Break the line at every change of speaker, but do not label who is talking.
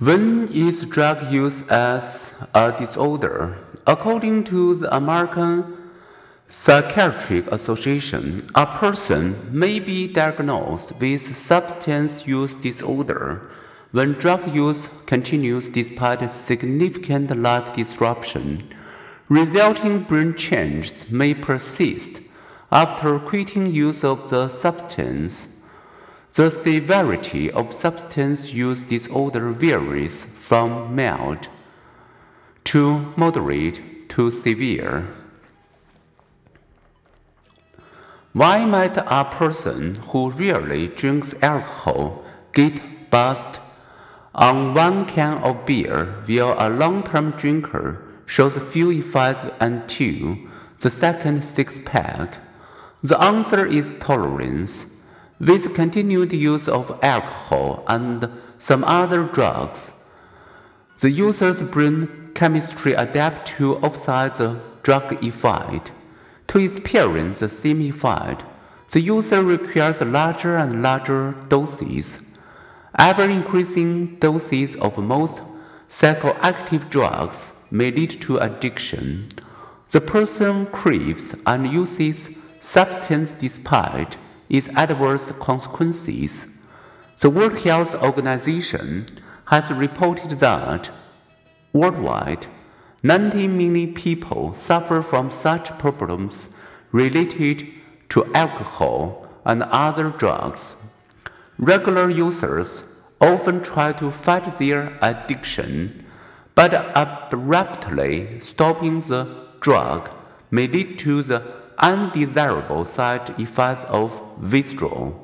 When is drug use as a disorder? According to the American Psychiatric Association, a person may be diagnosed with substance use disorder when drug use continues despite significant life disruption. Resulting brain changes may persist after quitting use of the substance. The severity of substance use disorder varies from mild to moderate to severe. Why might a person who rarely drinks alcohol get buzzed on one can of beer while a long-term drinker shows few effects until the second six-pack? The answer is tolerance. With continued use of alcohol and some other drugs, the user's brain chemistry adapts to offset the drug effect. To experience the same effect, the user requires larger and larger doses. Ever increasing doses of most psychoactive drugs may lead to addiction. The person craves and uses substance despite its adverse consequences. The World Health Organization has reported that worldwide 90 million people suffer from such problems related to alcohol and other drugs. Regular users often try to fight their addiction, but abruptly stopping the drug may lead to the undesirable side effects of withdrawal.